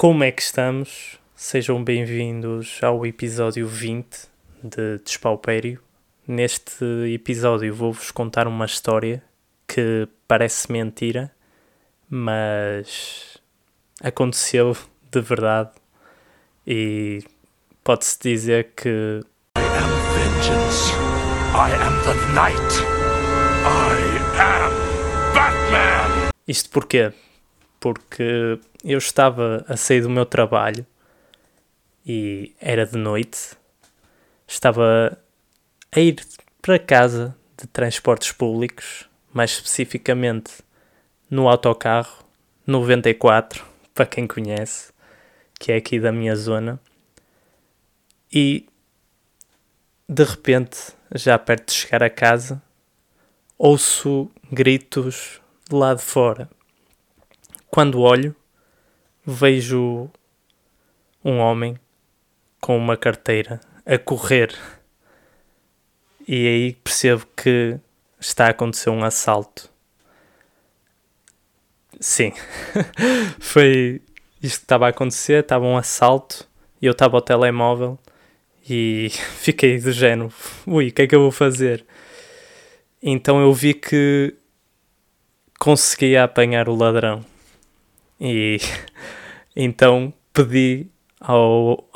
Como é que estamos? Sejam bem-vindos ao episódio 20 de Despaupério. Neste episódio vou-vos contar uma história que parece mentira, mas aconteceu de verdade e pode-se dizer que I am vengeance. I am the night. I am Batman. Isto porquê? Porque eu estava a sair do meu trabalho e era de noite, estava a ir para casa de transportes públicos, mais especificamente no autocarro 94, para quem conhece, que é aqui da minha zona, e de repente, já perto de chegar a casa, ouço gritos de lá de fora. Quando olho, vejo um homem com uma carteira a correr. E aí percebo que está a acontecer um assalto. Sim, foi isto que estava a acontecer. Estava um assalto e eu estava ao telemóvel e fiquei do género: ui, o que é que eu vou fazer? Então eu vi que conseguia apanhar o ladrão e então pedi ao,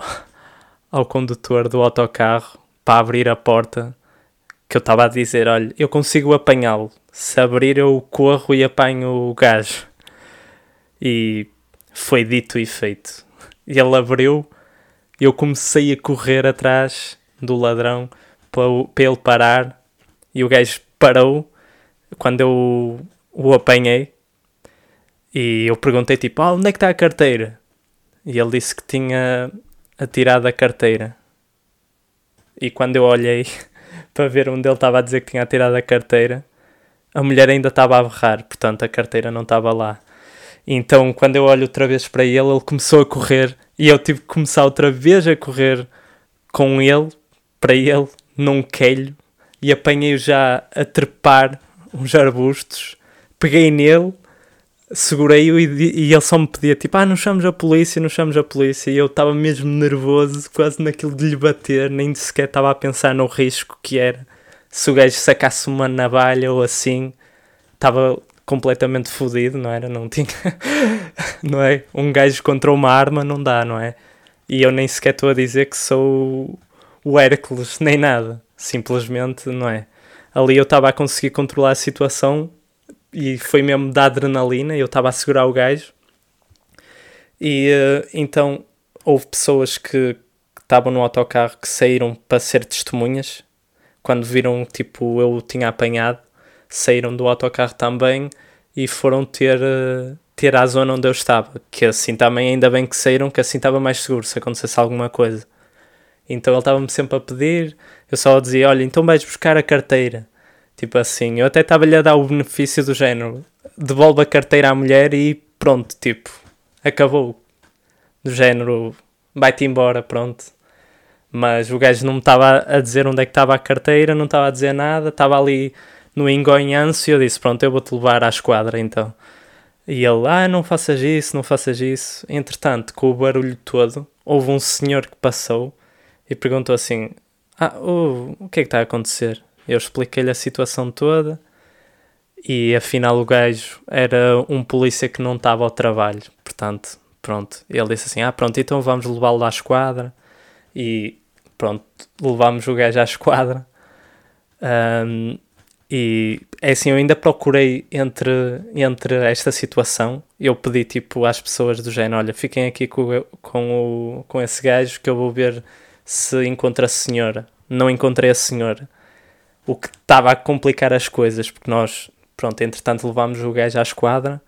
ao condutor do autocarro para abrir a porta que eu estava a dizer, olha, eu consigo apanhá-lo. Se abrir eu corro e apanho o gajo. E foi dito e feito. E ele abriu, eu comecei a correr atrás do ladrão para, para ele parar e o gajo parou quando eu o apanhei e eu perguntei tipo, ah, onde é que está a carteira? E ele disse que tinha atirado a carteira. E quando eu olhei para ver onde ele estava a dizer que tinha atirado a carteira, a mulher ainda estava a berrar, portanto a carteira não estava lá. Então quando eu olho outra vez para ele, ele começou a correr e eu tive que começar outra vez a correr com ele, para ele, num quelho, e apanhei-o já a trepar uns arbustos, peguei nele segurei-o e, e ele só me pedia tipo, ah, não chames a polícia, não chames a polícia. E eu estava mesmo nervoso, quase naquilo de lhe bater, nem sequer estava a pensar no risco que era. Se o gajo sacasse uma navalha ou assim, estava completamente fodido, não era? Não tinha, não é? Um gajo contra uma arma não dá, não é? E eu nem sequer estou a dizer que sou o Hércules, nem nada. Simplesmente, não é? Ali eu estava a conseguir controlar a situação e foi mesmo da adrenalina, eu estava a segurar o gajo. E eh, então houve pessoas que estavam no autocarro que saíram para ser testemunhas. Quando viram, tipo, eu tinha apanhado, saíram do autocarro também e foram ter, eh, ter à zona onde eu estava. Que assim também, ainda bem que saíram, que assim estava mais seguro se acontecesse alguma coisa. Então ele estava-me sempre a pedir, eu só dizia: Olha, então vais buscar a carteira. Tipo assim, eu até estava-lhe a dar o benefício do género: devolve a carteira à mulher e pronto, tipo, acabou. Do género, vai-te embora, pronto. Mas o gajo não me estava a dizer onde é que estava a carteira, não estava a dizer nada, estava ali no engonhanço e eu disse: Pronto, eu vou-te levar à esquadra então. E ele: Ah, não faças isso, não faças isso. Entretanto, com o barulho todo, houve um senhor que passou e perguntou assim: Ah, oh, o que é que está a acontecer? Eu expliquei-lhe a situação toda e afinal o gajo era um polícia que não estava ao trabalho. Portanto, pronto. Ele disse assim: Ah, pronto, então vamos levá-lo à esquadra. E pronto, levámos o gajo à esquadra. Ahm, e é assim, eu ainda procurei entre, entre esta situação. Eu pedi tipo às pessoas do género: Olha, fiquem aqui com, com, o, com esse gajo que eu vou ver se encontro a senhora. Não encontrei a senhora o que estava a complicar as coisas, porque nós, pronto, entretanto levámos o gajo à esquadra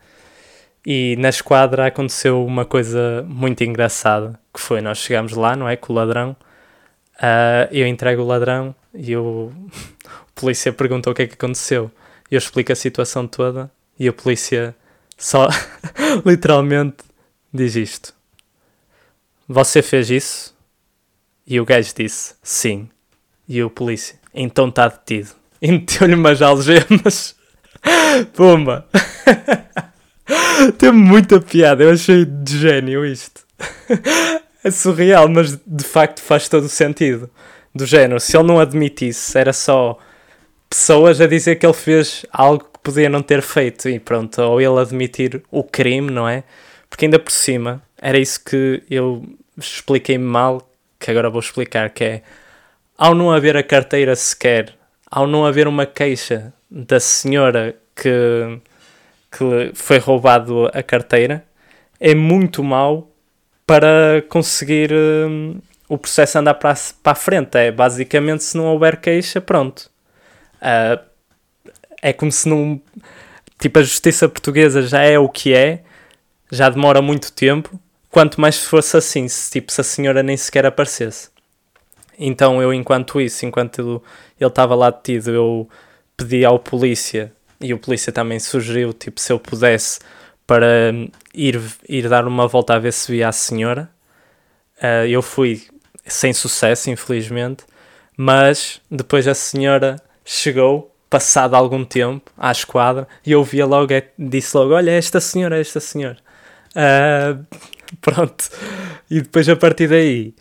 e na esquadra aconteceu uma coisa muito engraçada, que foi, nós chegámos lá, não é, com o ladrão, ah, eu entrego o ladrão e o, o polícia perguntou o que é que aconteceu, eu explico a situação toda e o polícia só, literalmente, diz isto. Você fez isso? E o gajo disse, sim. E o polícia, então está detido. E meteu-lhe umas algemas. Pumba! Tem muita piada, eu achei de gênio isto. é surreal, mas de facto faz todo o sentido. Do género, se ele não admitisse, era só pessoas a dizer que ele fez algo que podia não ter feito e pronto, ou ele admitir o crime, não é? Porque ainda por cima, era isso que eu expliquei mal, que agora vou explicar, que é ao não haver a carteira sequer, ao não haver uma queixa da senhora que, que foi roubado a carteira, é muito mau para conseguir um, o processo andar para, para a frente. É basicamente se não houver queixa, pronto. Uh, é como se não. Tipo, a justiça portuguesa já é o que é, já demora muito tempo. Quanto mais fosse assim, se, tipo, se a senhora nem sequer aparecesse. Então eu, enquanto isso, enquanto ele estava lá detido, eu pedi ao polícia e o polícia também sugeriu, tipo, se eu pudesse para ir, ir dar uma volta a ver se via a senhora. Uh, eu fui sem sucesso, infelizmente, mas depois a senhora chegou, passado algum tempo, à esquadra, e eu via logo, disse logo, olha, esta senhora, esta senhora. Uh, pronto. E depois a partir daí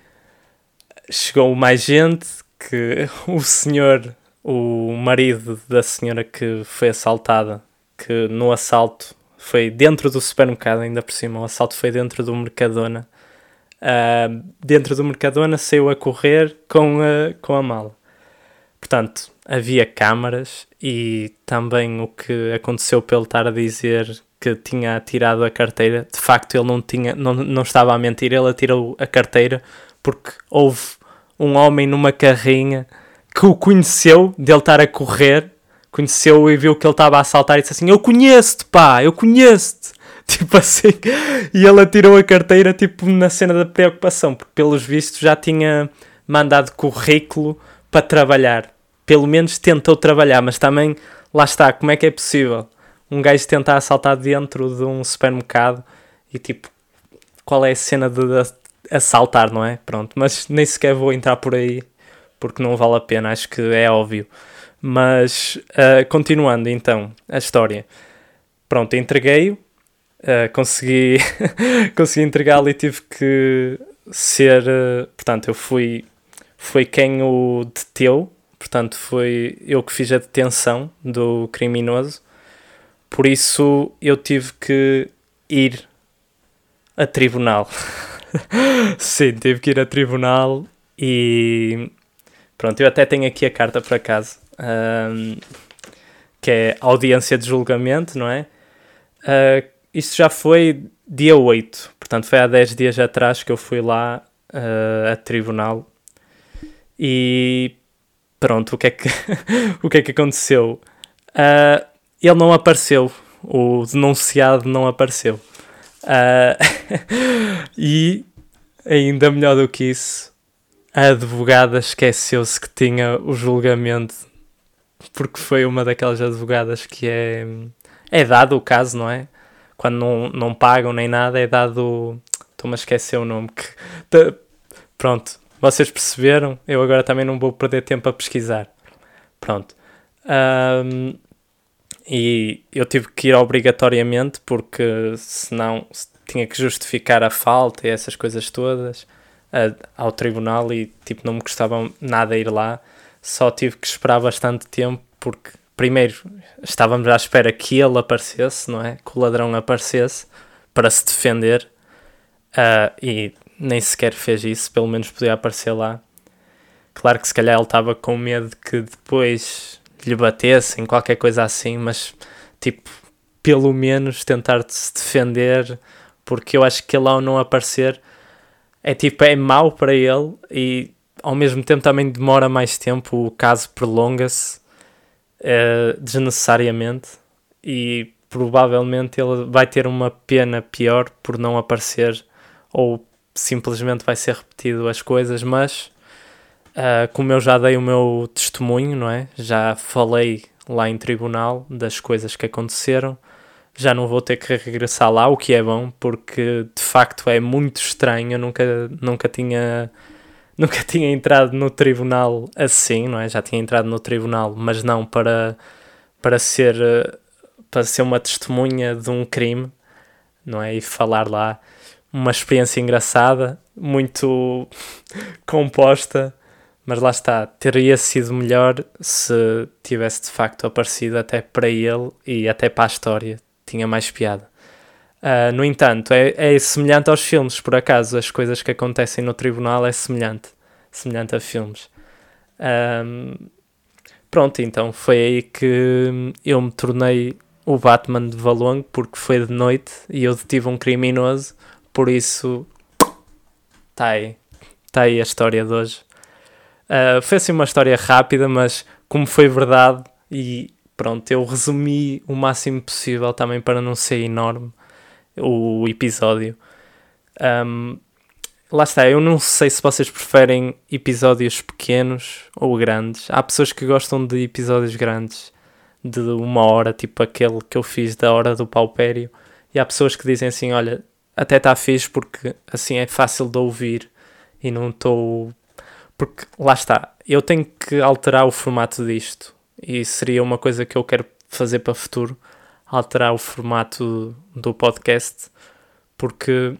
chegou mais gente que o senhor, o marido da senhora que foi assaltada, que no assalto foi dentro do supermercado, ainda por cima, o assalto foi dentro do Mercadona. Uh, dentro do Mercadona saiu a correr com a, com a mala. Portanto, havia câmaras e também o que aconteceu pelo estar a dizer que tinha tirado a carteira, de facto ele não, tinha, não, não estava a mentir, ele atirou a carteira porque houve um homem numa carrinha que o conheceu dele estar a correr, conheceu e viu que ele estava a assaltar e disse assim: Eu conheço-te, pá, eu conheço-te. Tipo assim, e ele atirou a carteira, tipo, na cena da preocupação, porque pelos vistos já tinha mandado currículo para trabalhar. Pelo menos tentou trabalhar, mas também, lá está, como é que é possível um gajo tentar assaltar dentro de um supermercado e tipo, qual é a cena de, assaltar, não é? Pronto, mas nem sequer vou entrar por aí porque não vale a pena, acho que é óbvio. Mas uh, continuando então a história, pronto, entreguei-o, uh, consegui, consegui entregá-lo e tive que ser, uh, portanto, eu fui, foi quem o deteu, portanto, foi eu que fiz a detenção do criminoso, por isso eu tive que ir a tribunal. Sim, tive que ir a tribunal e pronto, eu até tenho aqui a carta por acaso, um, que é audiência de julgamento, não é? Uh, isto já foi dia 8, portanto foi há 10 dias atrás que eu fui lá uh, a tribunal e pronto, o que é que, o que, é que aconteceu? Uh, ele não apareceu, o denunciado não apareceu. Uh, e ainda melhor do que isso, a advogada esqueceu-se que tinha o julgamento, porque foi uma daquelas advogadas que é, é dado o caso, não é? Quando não, não pagam nem nada, é dado. Estou-me a esquecer o nome. Que, pronto, vocês perceberam? Eu agora também não vou perder tempo a pesquisar. Pronto. Um, e eu tive que ir obrigatoriamente porque senão tinha que justificar a falta e essas coisas todas uh, ao tribunal e tipo não me custava nada ir lá. Só tive que esperar bastante tempo porque primeiro estávamos à espera que ele aparecesse não é? Que o ladrão aparecesse para se defender uh, e nem sequer fez isso pelo menos podia aparecer lá. Claro que se calhar ele estava com medo que depois lhe batessem, qualquer coisa assim, mas tipo, pelo menos tentar se defender, porque eu acho que ele ao não aparecer é tipo, é mau para ele e ao mesmo tempo também demora mais tempo, o caso prolonga-se uh, desnecessariamente e provavelmente ele vai ter uma pena pior por não aparecer ou simplesmente vai ser repetido as coisas, mas Uh, como eu já dei o meu testemunho, não é? Já falei lá em tribunal das coisas que aconteceram. Já não vou ter que regressar lá, o que é bom, porque de facto é muito estranho. Eu nunca, nunca tinha nunca tinha entrado no tribunal assim, não é? Já tinha entrado no tribunal, mas não para para ser para ser uma testemunha de um crime, não é? E falar lá uma experiência engraçada, muito composta, mas lá está, teria sido melhor se tivesse de facto aparecido até para ele e até para a história, tinha mais piada. Uh, no entanto, é, é semelhante aos filmes, por acaso, as coisas que acontecem no tribunal é semelhante, semelhante a filmes. Um, pronto, então foi aí que eu me tornei o Batman de Valongo, porque foi de noite e eu detive um criminoso, por isso está aí, tá aí a história de hoje. Uh, foi assim uma história rápida, mas como foi verdade, e pronto, eu resumi o máximo possível também para não ser enorme o episódio. Um, lá está, eu não sei se vocês preferem episódios pequenos ou grandes. Há pessoas que gostam de episódios grandes, de uma hora, tipo aquele que eu fiz da hora do paupério. E há pessoas que dizem assim: olha, até está fixe porque assim é fácil de ouvir e não estou. Porque lá está, eu tenho que alterar o formato disto e seria uma coisa que eu quero fazer para o futuro alterar o formato do podcast porque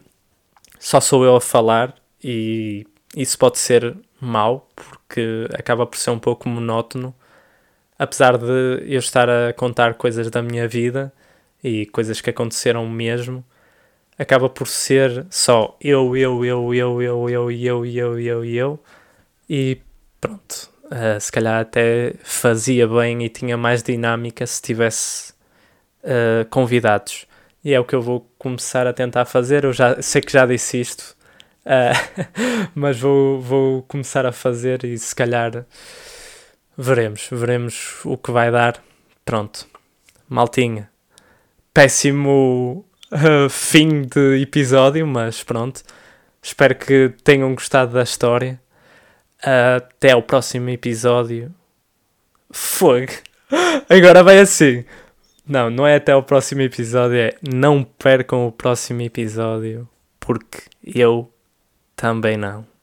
só sou eu a falar e isso pode ser mau porque acaba por ser um pouco monótono apesar de eu estar a contar coisas da minha vida e coisas que aconteceram mesmo acaba por ser só eu, eu, eu, eu, eu, eu, eu, eu, eu, eu e pronto. Uh, se calhar até fazia bem e tinha mais dinâmica se tivesse uh, convidados. E é o que eu vou começar a tentar fazer. Eu já sei que já disse isto, uh, mas vou, vou começar a fazer e se calhar veremos, veremos o que vai dar. Pronto, maltinha. Péssimo fim de episódio, mas pronto. Espero que tenham gostado da história. Até ao próximo episódio. Fogo! Agora vai assim. Não, não é até o próximo episódio, é não percam o próximo episódio, porque eu também não.